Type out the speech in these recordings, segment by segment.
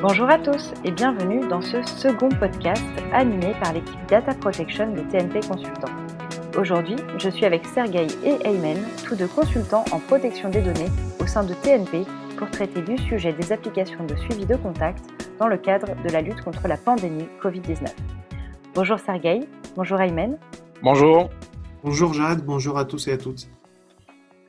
Bonjour à tous et bienvenue dans ce second podcast animé par l'équipe Data Protection de TNP Consultants. Aujourd'hui, je suis avec Sergei et Aymen, tous deux consultants en protection des données au sein de TNP pour traiter du sujet des applications de suivi de contact dans le cadre de la lutte contre la pandémie Covid-19. Bonjour Sergei, bonjour Aymen. Bonjour. Bonjour Jade, bonjour à tous et à toutes.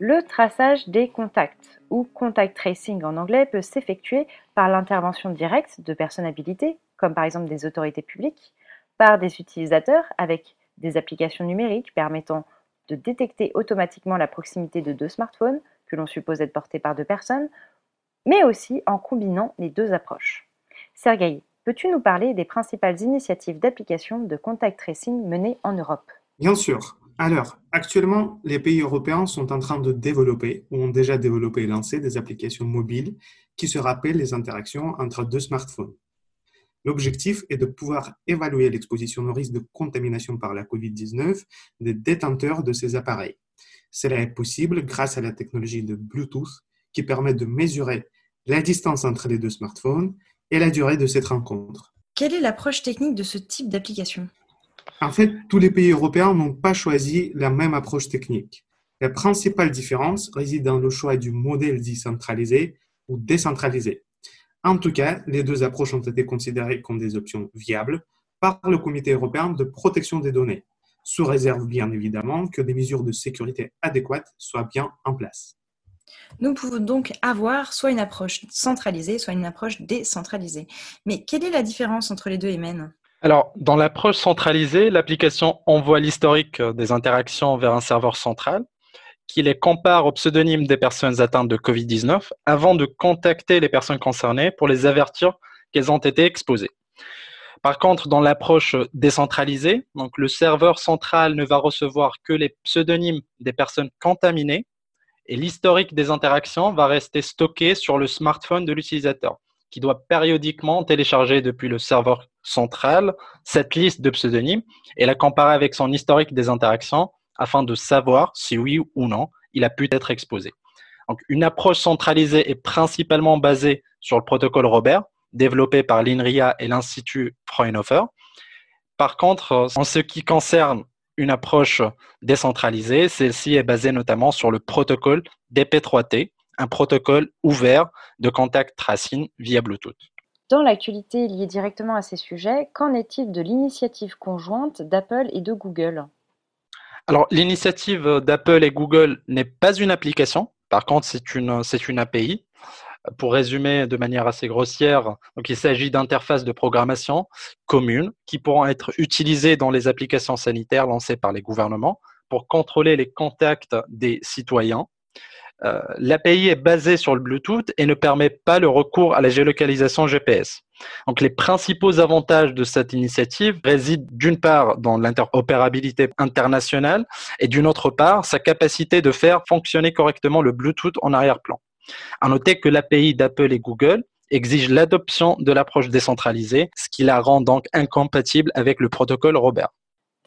Le traçage des contacts, ou contact tracing en anglais, peut s'effectuer par l'intervention directe de personnes habilitées, comme par exemple des autorités publiques, par des utilisateurs avec des applications numériques permettant de détecter automatiquement la proximité de deux smartphones que l'on suppose être portés par deux personnes, mais aussi en combinant les deux approches. Sergei, peux-tu nous parler des principales initiatives d'application de contact tracing menées en Europe? Bien sûr. Alors, actuellement, les pays européens sont en train de développer ou ont déjà développé et lancé des applications mobiles qui se rappellent les interactions entre deux smartphones. L'objectif est de pouvoir évaluer l'exposition au risque de contamination par la COVID-19 des détenteurs de ces appareils. Cela est possible grâce à la technologie de Bluetooth qui permet de mesurer la distance entre les deux smartphones et la durée de cette rencontre. Quelle est l'approche technique de ce type d'application? En fait, tous les pays européens n'ont pas choisi la même approche technique. La principale différence réside dans le choix du modèle dit centralisé ou décentralisé. En tout cas, les deux approches ont été considérées comme des options viables par le Comité européen de protection des données, sous réserve bien évidemment que des mesures de sécurité adéquates soient bien en place. Nous pouvons donc avoir soit une approche centralisée, soit une approche décentralisée. Mais quelle est la différence entre les deux, Emen alors, dans l'approche centralisée, l'application envoie l'historique des interactions vers un serveur central qui les compare aux pseudonymes des personnes atteintes de Covid-19 avant de contacter les personnes concernées pour les avertir qu'elles ont été exposées. Par contre, dans l'approche décentralisée, le serveur central ne va recevoir que les pseudonymes des personnes contaminées et l'historique des interactions va rester stocké sur le smartphone de l'utilisateur qui doit périodiquement télécharger depuis le serveur central cette liste de pseudonymes et la comparer avec son historique des interactions afin de savoir si oui ou non il a pu être exposé. Une approche centralisée est principalement basée sur le protocole Robert, développé par l'INRIA et l'Institut Fraunhofer. Par contre, en ce qui concerne une approche décentralisée, celle-ci est basée notamment sur le protocole DP3T, un protocole ouvert de contact tracing via Bluetooth. Dans l'actualité liée directement à ces sujets, qu'en est-il de l'initiative conjointe d'Apple et de Google? Alors, l'initiative d'Apple et Google n'est pas une application, par contre, c'est une, API. Pour résumer de manière assez grossière, il s'agit d'interfaces de programmation communes qui pourront être utilisées dans les applications sanitaires lancées par les gouvernements pour contrôler les contacts des citoyens euh, L'API est basée sur le Bluetooth et ne permet pas le recours à la géolocalisation GPS. Donc, les principaux avantages de cette initiative résident d'une part dans l'interopérabilité internationale et d'une autre part sa capacité de faire fonctionner correctement le Bluetooth en arrière-plan. À noter que l'API d'Apple et Google exige l'adoption de l'approche décentralisée, ce qui la rend donc incompatible avec le protocole Robert.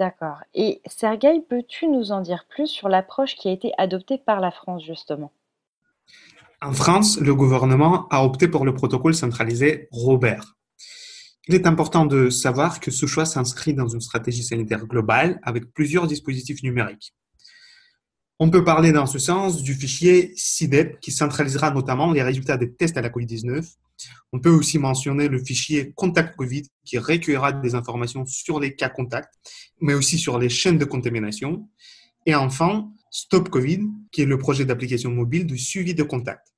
D'accord. Et Sergueï, peux-tu nous en dire plus sur l'approche qui a été adoptée par la France, justement? En France, le gouvernement a opté pour le protocole centralisé Robert. Il est important de savoir que ce choix s'inscrit dans une stratégie sanitaire globale avec plusieurs dispositifs numériques. On peut parler dans ce sens du fichier CIDEP qui centralisera notamment les résultats des tests à la COVID-19 on peut aussi mentionner le fichier Contact Covid qui recueillera des informations sur les cas contacts, mais aussi sur les chaînes de contamination. Et enfin, Stop Covid, qui est le projet d'application mobile de suivi de contact.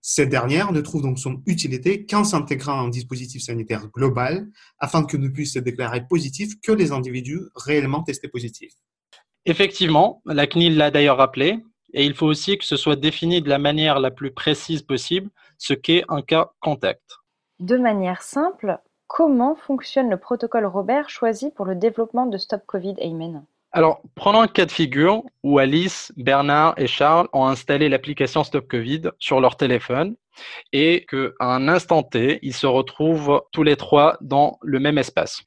Cette dernière ne trouve donc son utilité qu'en s'intégrant à un dispositif sanitaire global afin que ne puissent se déclarer positifs que les individus réellement testés positifs. Effectivement, la CNIL l'a d'ailleurs rappelé, et il faut aussi que ce soit défini de la manière la plus précise possible ce qu'est un cas contact. De manière simple, comment fonctionne le protocole Robert choisi pour le développement de Stop Covid Amen alors, prenons un cas de figure où Alice, Bernard et Charles ont installé l'application Stop Covid sur leur téléphone et qu'à un instant T, ils se retrouvent tous les trois dans le même espace.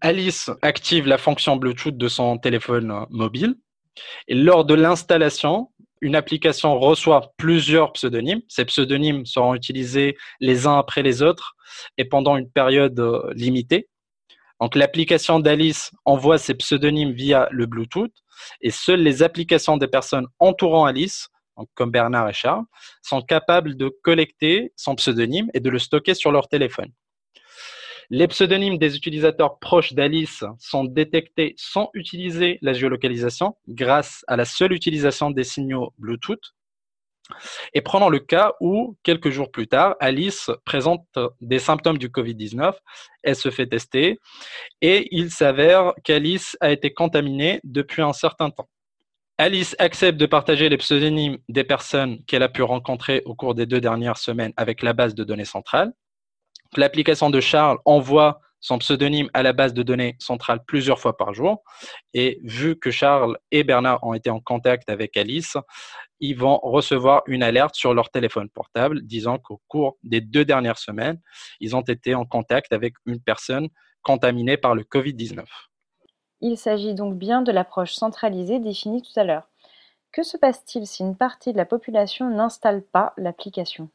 Alice active la fonction Bluetooth de son téléphone mobile et lors de l'installation, Une application reçoit plusieurs pseudonymes. Ces pseudonymes seront utilisés les uns après les autres et pendant une période euh, limitée. Donc l'application d'Alice envoie ses pseudonymes via le Bluetooth et seules les applications des personnes entourant Alice, comme Bernard et Charles, sont capables de collecter son pseudonyme et de le stocker sur leur téléphone. Les pseudonymes des utilisateurs proches d'Alice sont détectés sans utiliser la géolocalisation grâce à la seule utilisation des signaux Bluetooth. Et prenons le cas où, quelques jours plus tard, Alice présente des symptômes du Covid-19, elle se fait tester et il s'avère qu'Alice a été contaminée depuis un certain temps. Alice accepte de partager les pseudonymes des personnes qu'elle a pu rencontrer au cours des deux dernières semaines avec la base de données centrale. L'application de Charles envoie son pseudonyme à la base de données centrale plusieurs fois par jour. Et vu que Charles et Bernard ont été en contact avec Alice, ils vont recevoir une alerte sur leur téléphone portable disant qu'au cours des deux dernières semaines, ils ont été en contact avec une personne contaminée par le Covid-19. Il s'agit donc bien de l'approche centralisée définie tout à l'heure. Que se passe-t-il si une partie de la population n'installe pas l'application?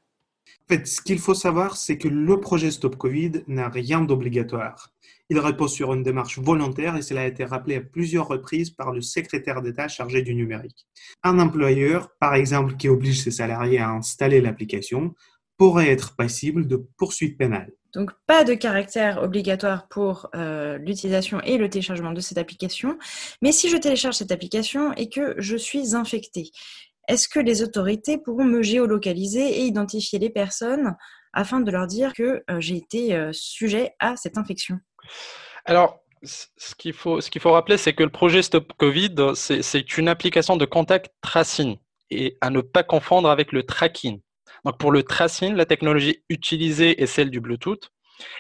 En fait, ce qu'il faut savoir, c'est que le projet Stop Covid n'a rien d'obligatoire. Il repose sur une démarche volontaire et cela a été rappelé à plusieurs reprises par le secrétaire d'État chargé du numérique. Un employeur, par exemple, qui oblige ses salariés à installer l'application, pourrait être passible de poursuites pénales. Donc, pas de caractère obligatoire pour euh, l'utilisation et le téléchargement de cette application. Mais si je télécharge cette application et que je suis infecté, est-ce que les autorités pourront me géolocaliser et identifier les personnes afin de leur dire que euh, j'ai été euh, sujet à cette infection? Alors, ce qu'il faut, ce qu'il faut rappeler, c'est que le projet Stop Covid, c'est une application de contact tracing et à ne pas confondre avec le tracking. Donc pour le tracing, la technologie utilisée est celle du Bluetooth.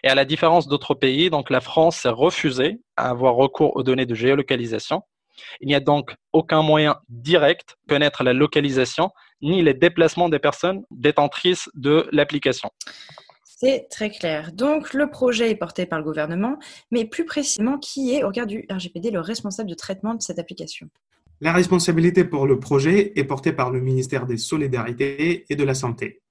Et à la différence d'autres pays, donc la France s'est refusée à avoir recours aux données de géolocalisation. Il n'y a donc aucun moyen direct de connaître la localisation ni les déplacements des personnes détentrices de l'application. C'est très clair. Donc, le projet est porté par le gouvernement, mais plus précisément, qui est, au regard du RGPD, le responsable de traitement de cette application? La responsabilité pour le projet est portée par le ministère des Solidarités et de la Santé.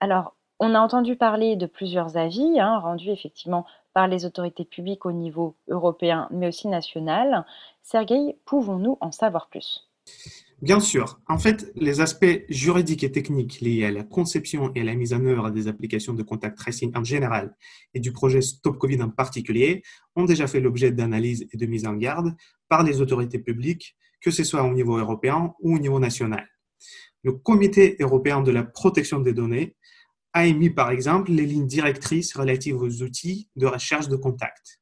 Alors, on a entendu parler de plusieurs avis hein, rendus effectivement par les autorités publiques au niveau européen, mais aussi national. Sergueï, pouvons-nous en savoir plus? Bien sûr. En fait, les aspects juridiques et techniques liés à la conception et à la mise en œuvre des applications de contact tracing en général et du projet Stop Covid en particulier ont déjà fait l'objet d'analyses et de mise en garde par les autorités publiques, que ce soit au niveau européen ou au niveau national. Le Comité européen de la protection des données a émis par exemple les lignes directrices relatives aux outils de recherche de contact.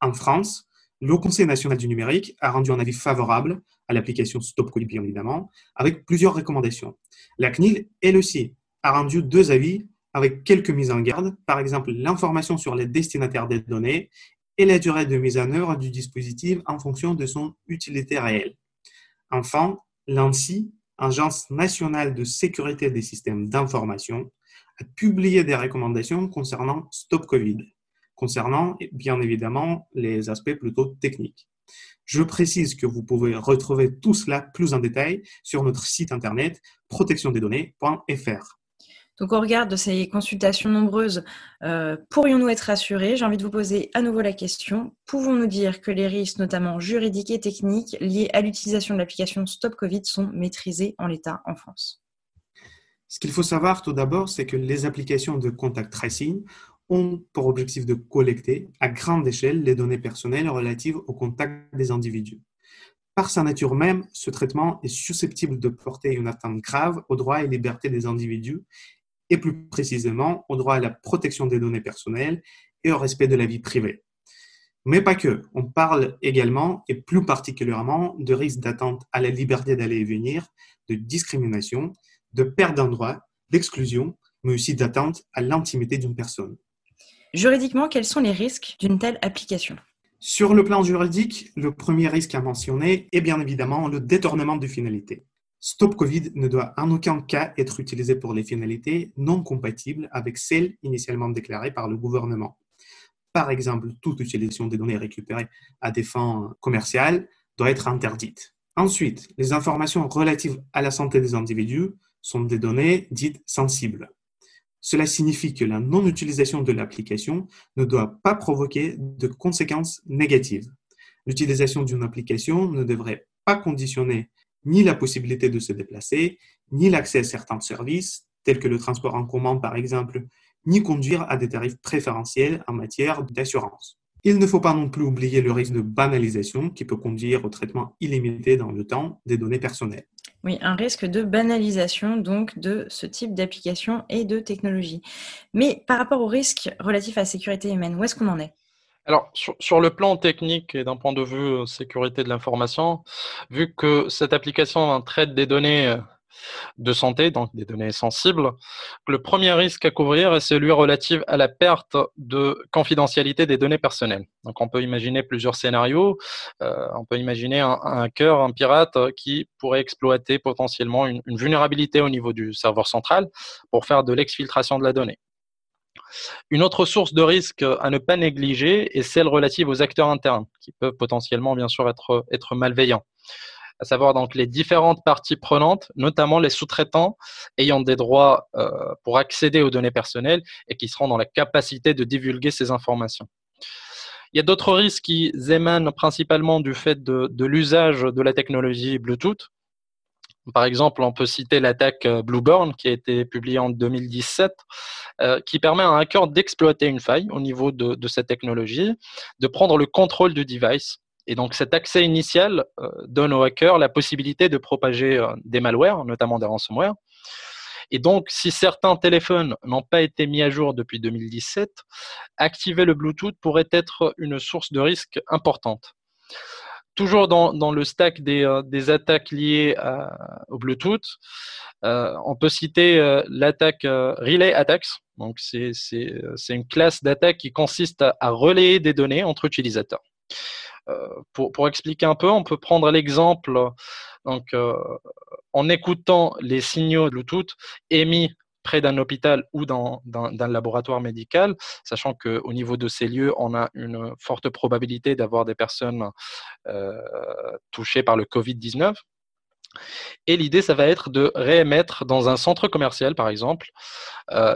En France, le Conseil national du numérique a rendu un avis favorable à l'application Stop évidemment, avec plusieurs recommandations. La CNIL, elle aussi, a rendu deux avis avec quelques mises en garde, par exemple l'information sur les destinataires des données et la durée de mise en œuvre du dispositif en fonction de son utilité réelle. Enfin, l'ANSI, Agence nationale de sécurité des systèmes d'information, a publié des recommandations concernant Stop Covid, concernant bien évidemment les aspects plutôt techniques. Je précise que vous pouvez retrouver tout cela plus en détail sur notre site internet protectiondesdonnées.fr. Donc au regard de ces consultations nombreuses, euh, pourrions-nous être rassurés? J'ai envie de vous poser à nouveau la question. Pouvons-nous dire que les risques, notamment juridiques et techniques, liés à l'utilisation de l'application Stop Covid sont maîtrisés en l'état en France? Ce qu'il faut savoir tout d'abord, c'est que les applications de contact tracing ont pour objectif de collecter à grande échelle les données personnelles relatives au contact des individus. Par sa nature même, ce traitement est susceptible de porter une atteinte grave aux droits et libertés des individus et plus précisément au droit à la protection des données personnelles et au respect de la vie privée. Mais pas que. On parle également et plus particulièrement de risques d'atteinte à la liberté d'aller et venir, de discrimination de perte d'un droit, d'exclusion, mais aussi d'atteinte à l'intimité d'une personne. Juridiquement, quels sont les risques d'une telle application? Sur le plan juridique, le premier risque à mentionner est bien évidemment le détournement de finalité. Stop Covid ne doit en aucun cas être utilisé pour les finalités non compatibles avec celles initialement déclarées par le gouvernement. Par exemple, toute utilisation des données récupérées à des fins commerciales doit être interdite. Ensuite, les informations relatives à la santé des individus sont des données dites sensibles. Cela signifie que la non-utilisation de l'application ne doit pas provoquer de conséquences négatives. L'utilisation d'une application ne devrait pas conditionner ni la possibilité de se déplacer, ni l'accès à certains services, tels que le transport en commun par exemple, ni conduire à des tarifs préférentiels en matière d'assurance. Il ne faut pas non plus oublier le risque de banalisation qui peut conduire au traitement illimité dans le temps des données personnelles. Oui, un risque de banalisation donc de ce type d'application et de technologie. Mais par rapport au risque relatif à la sécurité humaine, où est-ce qu'on en est? Alors, sur, le plan technique et d'un point de vue euh, sécurité de l'information, vu que cette application traite des données euh, de santé, donc des données sensibles. Le premier risque à couvrir est celui relatif à la perte de confidentialité des données personnelles. Donc on peut imaginer plusieurs scénarios. Euh, on peut imaginer un, hacker, un pirate qui pourrait exploiter potentiellement une, vulnérabilité au niveau du serveur central pour faire de l'exfiltration de la donnée. Une autre source de risque à ne pas négliger est celle relative aux acteurs internes, qui peuvent potentiellement, bien sûr, être malveillants à savoir donc les différentes parties prenantes, notamment les sous-traitants ayant des droits euh, pour accéder aux données personnelles et qui seront dans la capacité de divulguer ces informations. Il y a d'autres risques qui émanent principalement du fait de, l'usage de la technologie Bluetooth. Par exemple, on peut citer l'attaque euh, Blueburn qui a été publiée en 2017, euh, qui permet à un hacker d'exploiter une faille au niveau de, de cette technologie, de prendre le contrôle du device et donc cet accès initial euh, donne aux hackers la possibilité de propager euh, des malwares, notamment des ransomware. Et donc, si certains téléphones n'ont pas été mis à jour depuis 2017, activer le Bluetooth pourrait être une source de risque importante. Toujours dans, le stack des, euh, attaques liées au Bluetooth, on peut citer l'attaque Relay Attacks. Donc, c'est une classe d'attaque qui consiste à relayer des données entre utilisateurs. Euh, pour, expliquer un peu, on peut prendre l'exemple euh, en écoutant les signaux Bluetooth émis près d'un hôpital ou dans, un laboratoire médical, sachant qu'au niveau de ces lieux, on a une forte probabilité d'avoir des personnes euh, touchées par le Covid-19. Et l'idée, ça va être de réémettre dans un centre commercial, par exemple,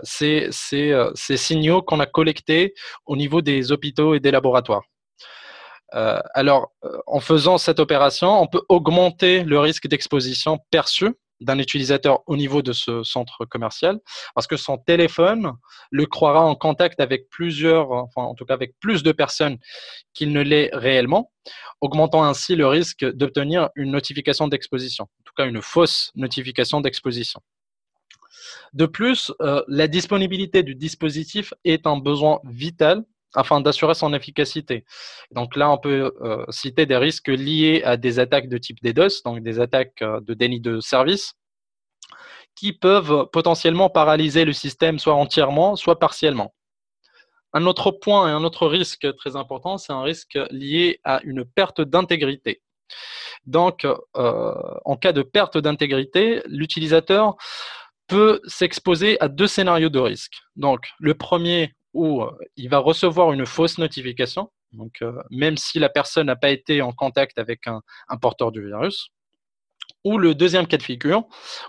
ces signaux qu'on a collectés au niveau des hôpitaux et des laboratoires. Euh, alors, euh, en faisant cette opération, on peut augmenter le risque d'exposition perçu d'un utilisateur au niveau de ce centre commercial, parce que son téléphone le croira en contact avec plusieurs, enfin en tout cas avec plus de personnes qu'il ne l'est réellement, augmentant ainsi le risque d'obtenir une notification d'exposition, en tout cas une fausse notification d'exposition. De plus, euh, la disponibilité du dispositif est un besoin vital afin d'assurer son efficacité. Donc là, on peut euh, citer des risques liés à des attaques de type DDoS, donc des attaques euh, de déni de service, qui peuvent potentiellement paralyser le système soit entièrement, soit partiellement. Un autre point et un autre risque très important, c'est un risque lié à une perte d'intégrité. Donc, euh, en cas de perte d'intégrité, l'utilisateur peut s'exposer à deux scénarios de risque. Donc, le premier, où euh, il va recevoir une fausse notification, donc euh, même si la personne n'a pas été en contact avec un, porteur du virus, ou le deuxième cas de figure,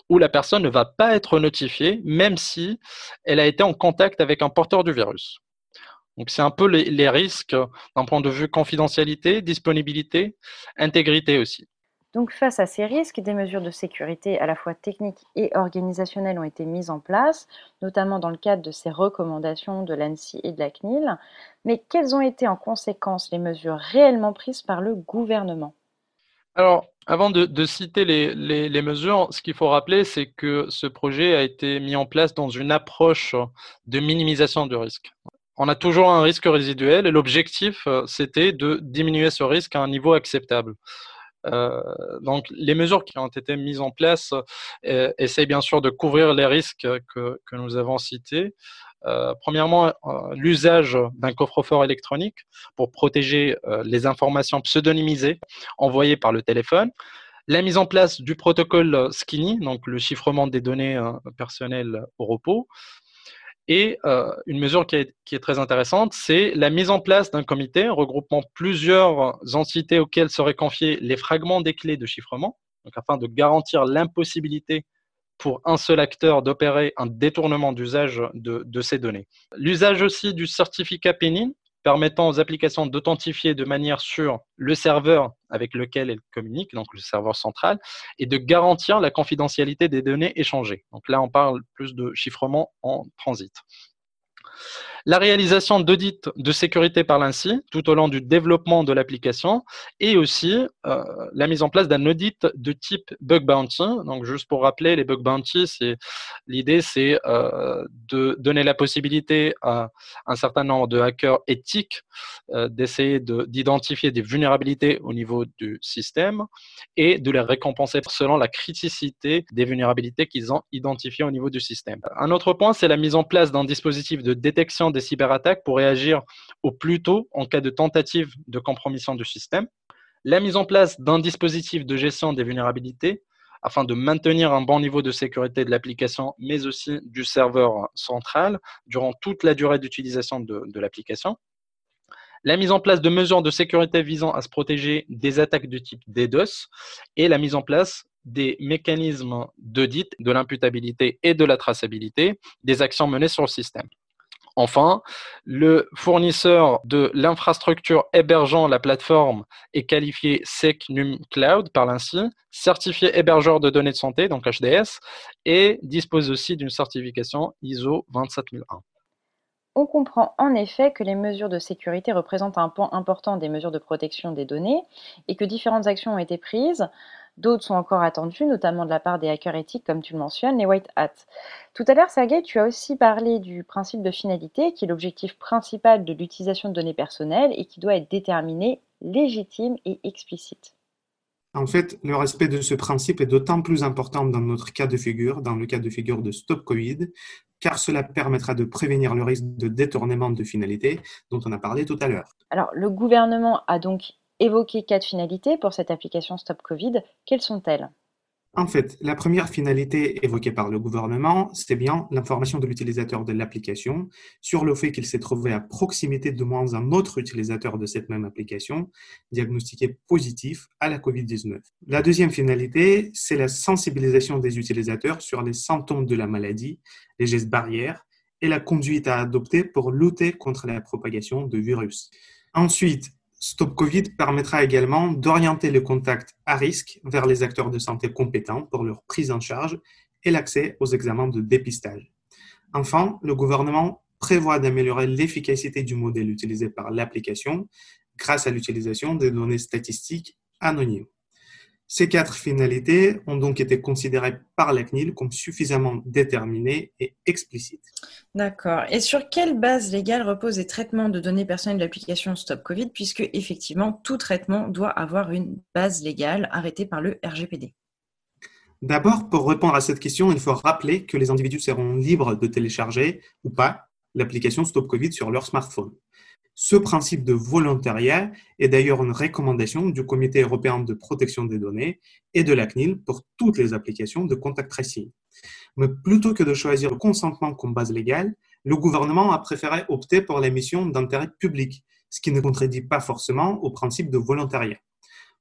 où la personne ne va pas être notifiée, même si elle a été en contact avec un porteur du virus. Donc c'est un peu les risques d'un point de vue confidentialité, disponibilité, intégrité aussi. Donc face à ces risques, des mesures de sécurité à la fois techniques et organisationnelles ont été mises en place, notamment dans le cadre de ces recommandations de l'ANSI et de la CNIL. Mais quelles ont été en conséquence les mesures réellement prises par le gouvernement? Alors, avant de, citer les, mesures, ce qu'il faut rappeler, c'est que ce projet a été mis en place dans une approche de minimisation du risque. On a toujours un risque résiduel et l'objectif, euh, c'était de diminuer ce risque à un niveau acceptable. Euh, donc, les mesures qui ont été mises en place euh, essayent bien sûr de couvrir les risques que, nous avons cités. Euh, premièrement, l'usage d'un coffre-fort électronique pour protéger les informations pseudonymisées envoyées par le téléphone. La mise en place du protocole Skinny, donc le chiffrement des données personnelles au repos, Et euh, une mesure qui est, très intéressante, c'est la mise en place d'un comité regroupant plusieurs entités auxquelles seraient confiés les fragments des clés de chiffrement, afin de garantir l'impossibilité pour un seul acteur d'opérer un détournement d'usage de, de, ces données. L'usage aussi du certificat PININ, permettant aux applications d'authentifier de manière sur le serveur avec lequel elles communiquent, donc le serveur central, et de garantir la confidentialité des données échangées. Donc là, on parle plus de chiffrement en transit. La réalisation d'audits de sécurité par l'ANSI tout au long du développement de l'application et aussi euh, la mise en place d'un audit de type bug bounty. Donc, juste pour rappeler, les bug bounty, l'idée, c'est euh, de donner la possibilité à un certain nombre de hackers éthiques euh, d'essayer d'identifier des vulnérabilités au niveau du système et de les récompenser selon la criticité des vulnérabilités qu'ils ont identifiées au niveau du système. Un autre point, c'est la mise en place d'un dispositif de détection des cyberattaques pour réagir au plus tôt en cas de tentative de compromission du système, la mise en place d'un dispositif de gestion des vulnérabilités afin de maintenir un bon niveau de sécurité de l'application, mais aussi du serveur central durant toute la durée d'utilisation de, l'application. La mise en place de mesures de sécurité visant à se protéger des attaques de type DDoS et la mise en place des mécanismes d'audit de l'imputabilité et de la traçabilité des actions menées sur le système. Enfin, le fournisseur de l'infrastructure hébergeant la plateforme est qualifié SecNum Cloud par l'ANSI, certifié hébergeur de données de santé, donc HDS, et dispose aussi d'une certification ISO 27001. On comprend en effet que les mesures de sécurité représentent un point important des mesures de protection des données et que différentes actions ont été prises D'autres sont encore attendus, notamment de la part des hackers éthiques, comme tu le mentionnes, les white hats. Tout à l'heure, Sergei, tu as aussi parlé du principe de finalité, qui est l'objectif principal de l'utilisation de données personnelles et qui doit être déterminé, légitime et explicite. En fait, le respect de ce principe est d'autant plus important dans notre cas de figure, dans le cas de figure de Stop Covid, car cela permettra de prévenir le risque de détournement de finalité dont on a parlé tout à l'heure. Alors, le gouvernement a donc évoquer quatre finalités pour cette application Stop Covid. Quelles sont-elles? En fait, la première finalité évoquée par le gouvernement, c'est bien l'information de l'utilisateur de l'application sur le fait qu'il s'est trouvé à proximité de moins un autre utilisateur de cette même application diagnostiqué positif à la COVID-19. La deuxième finalité, c'est la sensibilisation des utilisateurs sur les symptômes de la maladie, les gestes barrières et la conduite à adopter pour lutter contre la propagation de virus. Ensuite, Stop Covid permettra également d'orienter le contact à risque vers les acteurs de santé compétents pour leur prise en charge et l'accès aux examens de dépistage. Enfin, le gouvernement prévoit d'améliorer l'efficacité du modèle utilisé par l'application grâce à l'utilisation des données statistiques anonymes. Ces quatre finalités ont donc été considérées par la CNIL comme suffisamment déterminées et explicites. D'accord. Et sur quelle base légale reposent les traitements de données personnelles de l'application Stop Covid, puisque effectivement tout traitement doit avoir une base légale arrêtée par le RGPD D'abord, pour répondre à cette question, il faut rappeler que les individus seront libres de télécharger ou pas l'application Stop Covid sur leur smartphone. Ce principe de volontariat est d'ailleurs une recommandation du Comité européen de protection des données et de la CNIL pour toutes les applications de contact tracing. Mais plutôt que de choisir le consentement comme base légale, le gouvernement a préféré opter pour la mission d'intérêt public, ce qui ne contredit pas forcément au principe de volontariat.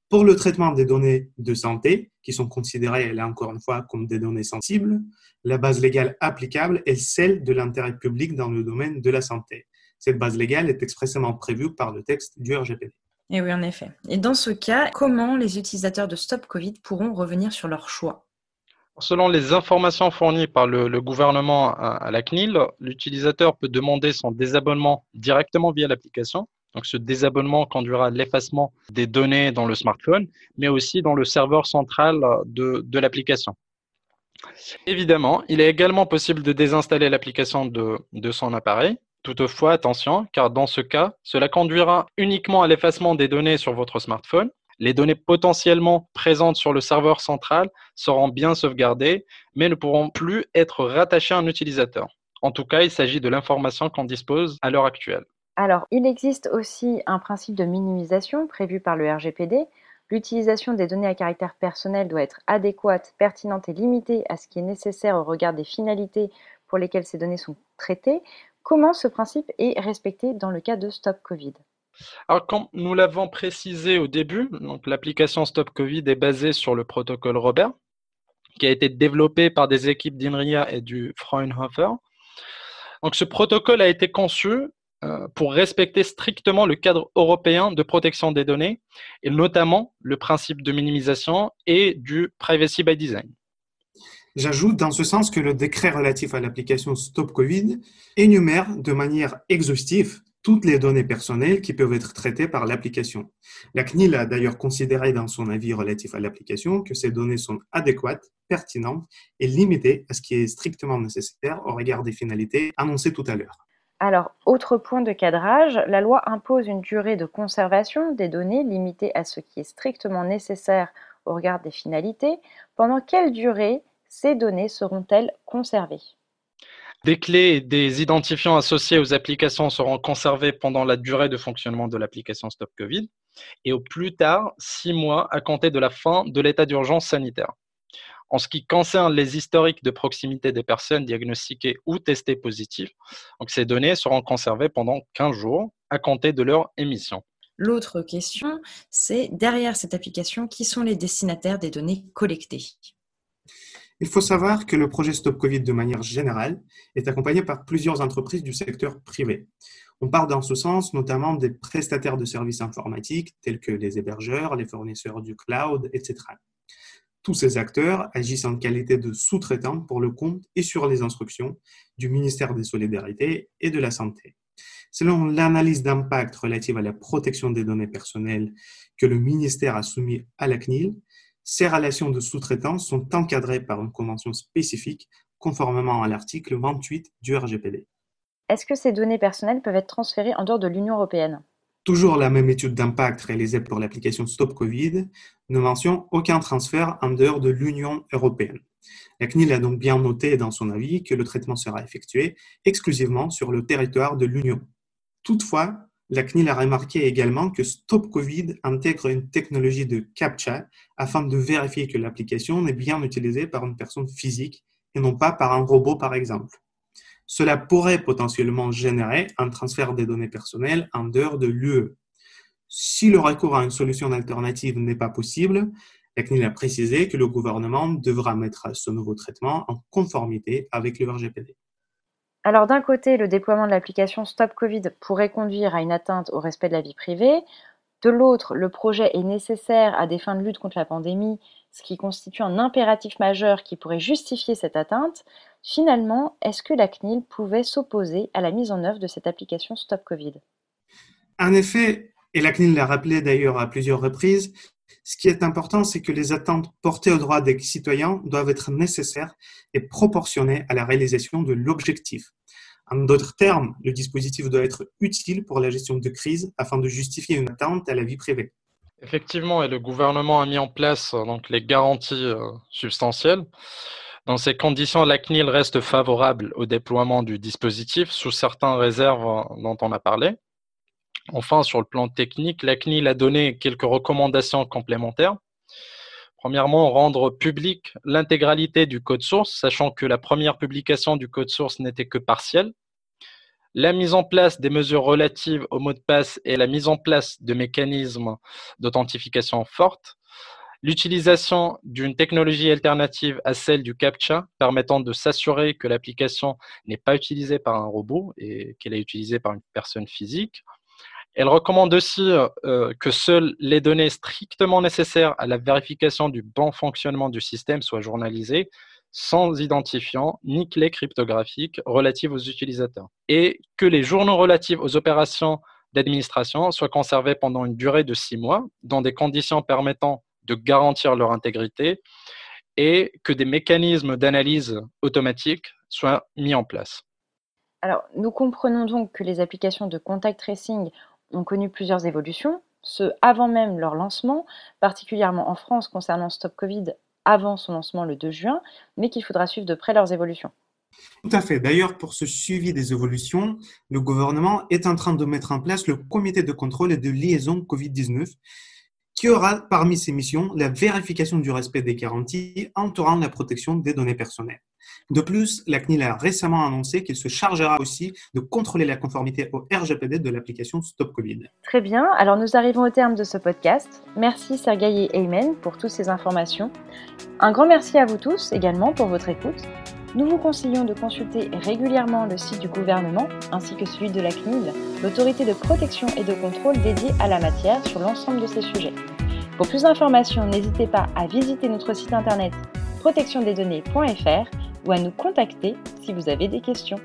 Pour le traitement des données de santé, qui sont considérées, là encore une fois, comme des données sensibles, la base légale applicable est celle de l'intérêt public dans le domaine de la santé. Cette base légale est expressément prévue par le texte du RGPD. Et oui, en effet. Et dans ce cas, comment les utilisateurs de Stop Covid pourront revenir sur leur choix? Selon les informations fournies par le, gouvernement à, la CNIL, l'utilisateur peut demander son désabonnement directement via l'application. Donc ce désabonnement conduira à l'effacement des données dans le smartphone, mais aussi dans le serveur central de, de l'application. Évidemment, il est également possible de désinstaller l'application de, de son appareil Toutefois, attention, car dans ce cas, cela conduira uniquement à l'effacement des données sur votre smartphone. Les données potentiellement présentes sur le serveur central seront bien sauvegardées, mais ne pourront plus être rattachées à un utilisateur. En tout cas, il s'agit de l'information qu'on dispose à l'heure actuelle. Alors, il existe aussi un principe de minimisation prévu par le RGPD. L'utilisation des données à caractère personnel doit être adéquate, pertinente et limitée à ce qui est nécessaire au regard des finalités pour lesquels ces données sont traitées. Comment ce principe est respecté dans le cas de Stop Covid? Alors, comme nous l'avons précisé au début, l'application Stop Covid est basée sur le protocole Robert, qui a été développé par des équipes d'INRIA et du Fraunhofer. Donc, ce protocole a été conçu euh, pour respecter strictement le cadre européen de protection des données, et notamment le principe de minimisation et du privacy by design. J'ajoute dans ce sens que le décret relatif à l'application Stop Covid énumère de manière exhaustive toutes les données personnelles qui peuvent être traitées par l'application. La CNIL a d'ailleurs considéré dans son avis relatif à l'application que ces données sont adéquates, pertinentes et limitées à ce qui est strictement nécessaire au regard des finalités annoncées tout à l'heure. Alors, autre point de cadrage, la loi impose une durée de conservation des données limitée à ce qui est strictement nécessaire au regard des finalités. Pendant quelle durée ces données seront-elles conservées? Des clés et des identifiants associés aux applications seront conservés pendant la durée de fonctionnement de l'application Stop Covid et au plus tard six mois à compter de la fin de l'état d'urgence sanitaire. En ce qui concerne les historiques de proximité des personnes diagnostiquées ou testées positives, donc ces données seront conservées pendant 15 jours à compter de leur émission. L'autre question, c'est derrière cette application, qui sont les destinataires des données collectées? Il faut savoir que le projet Stop Covid, de manière générale, est accompagné par plusieurs entreprises du secteur privé. On parle dans ce sens notamment des prestataires de services informatiques tels que les hébergeurs, les fournisseurs du cloud, etc. Tous ces acteurs agissent en qualité de sous-traitants pour le compte et sur les instructions du ministère des Solidarités et de la Santé. Selon l'analyse d'impact relative à la protection des données personnelles que le ministère a soumis à la CNIL, ces relations de sous-traitance sont encadrées par une convention spécifique conformément à l'article 28 du RGPD. Est-ce que ces données personnelles peuvent être transférées en dehors de l'Union européenne? Toujours la même étude d'impact réalisée pour l'application Stop Covid ne mentionne aucun transfert en dehors de l'Union européenne. La CNIL a donc bien noté dans son avis que le traitement sera effectué exclusivement sur le territoire de l'Union. Toutefois, la CNIL a remarqué également que Stop Covid intègre une technologie de CAPTCHA afin de vérifier que l'application est bien utilisée par une personne physique et non pas par un robot par exemple. Cela pourrait potentiellement générer un transfert des données personnelles en dehors de l'UE. Si le recours à une solution alternative n'est pas possible, la CNIL a précisé que le gouvernement devra mettre ce nouveau traitement en conformité avec le RGPD. Alors d'un côté, le déploiement de l'application Stop Covid pourrait conduire à une atteinte au respect de la vie privée. De l'autre, le projet est nécessaire à des fins de lutte contre la pandémie, ce qui constitue un impératif majeur qui pourrait justifier cette atteinte. Finalement, est-ce que la CNIL pouvait s'opposer à la mise en œuvre de cette application Stop Covid? En effet, et la CNIL l'a rappelé d'ailleurs à plusieurs reprises, ce qui est important, c'est que les attentes portées aux droits des citoyens doivent être nécessaires et proportionnées à la réalisation de l'objectif. En d'autres termes, le dispositif doit être utile pour la gestion de crise afin de justifier une attente à la vie privée. Effectivement, et le gouvernement a mis en place euh, donc, les garanties euh, substantielles. Dans ces conditions, la CNIL reste favorable au déploiement du dispositif sous certaines réserves euh, dont on a parlé. Enfin, sur le plan technique, la CNIL a donné quelques recommandations complémentaires. Premièrement, rendre public l'intégralité du code source, sachant que la première publication du code source n'était que partielle. La mise en place des mesures relatives au mot de passe et la mise en place de mécanismes d'authentification fortes. L'utilisation d'une technologie alternative à celle du CAPTCHA permettant de s'assurer que l'application n'est pas utilisée par un robot et qu'elle est utilisée par une personne physique. Elle recommande aussi euh, que seules les données strictement nécessaires à la vérification du bon fonctionnement du système soient journalisées sans identifiant ni clé cryptographique relative aux utilisateurs. Et que les journaux relatifs aux opérations d'administration soient conservés pendant une durée de six mois dans des conditions permettant de garantir leur intégrité et que des mécanismes d'analyse automatique soient mis en place. Alors, nous comprenons donc que les applications de contact tracing ont connu plusieurs évolutions, ce avant même leur lancement, particulièrement en France concernant Stop Covid avant son lancement le 2 juin, mais qu'il faudra suivre de près leurs évolutions. Tout à fait. D'ailleurs, pour ce suivi des évolutions, le gouvernement est en train de mettre en place le comité de contrôle et de liaison Covid-19 qui aura parmi ses missions la vérification du respect des garanties entourant la protection des données personnelles. De plus, la CNIL a récemment annoncé qu'il se chargera aussi de contrôler la conformité au RGPD de l'application Stop Covid. Très bien, alors nous arrivons au terme de ce podcast. Merci Sergei et Aymen pour toutes ces informations. Un grand merci à vous tous également pour votre écoute. Nous vous conseillons de consulter régulièrement le site du gouvernement ainsi que celui de la CNIL, l'autorité de protection et de contrôle dédiée à la matière sur l'ensemble de ces sujets. Pour plus d'informations, n'hésitez pas à visiter notre site internet protectiondesdonnées.fr ou à nous contacter si vous avez des questions.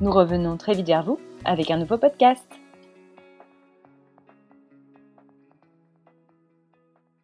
Nous revenons très vite vers vous avec un nouveau podcast.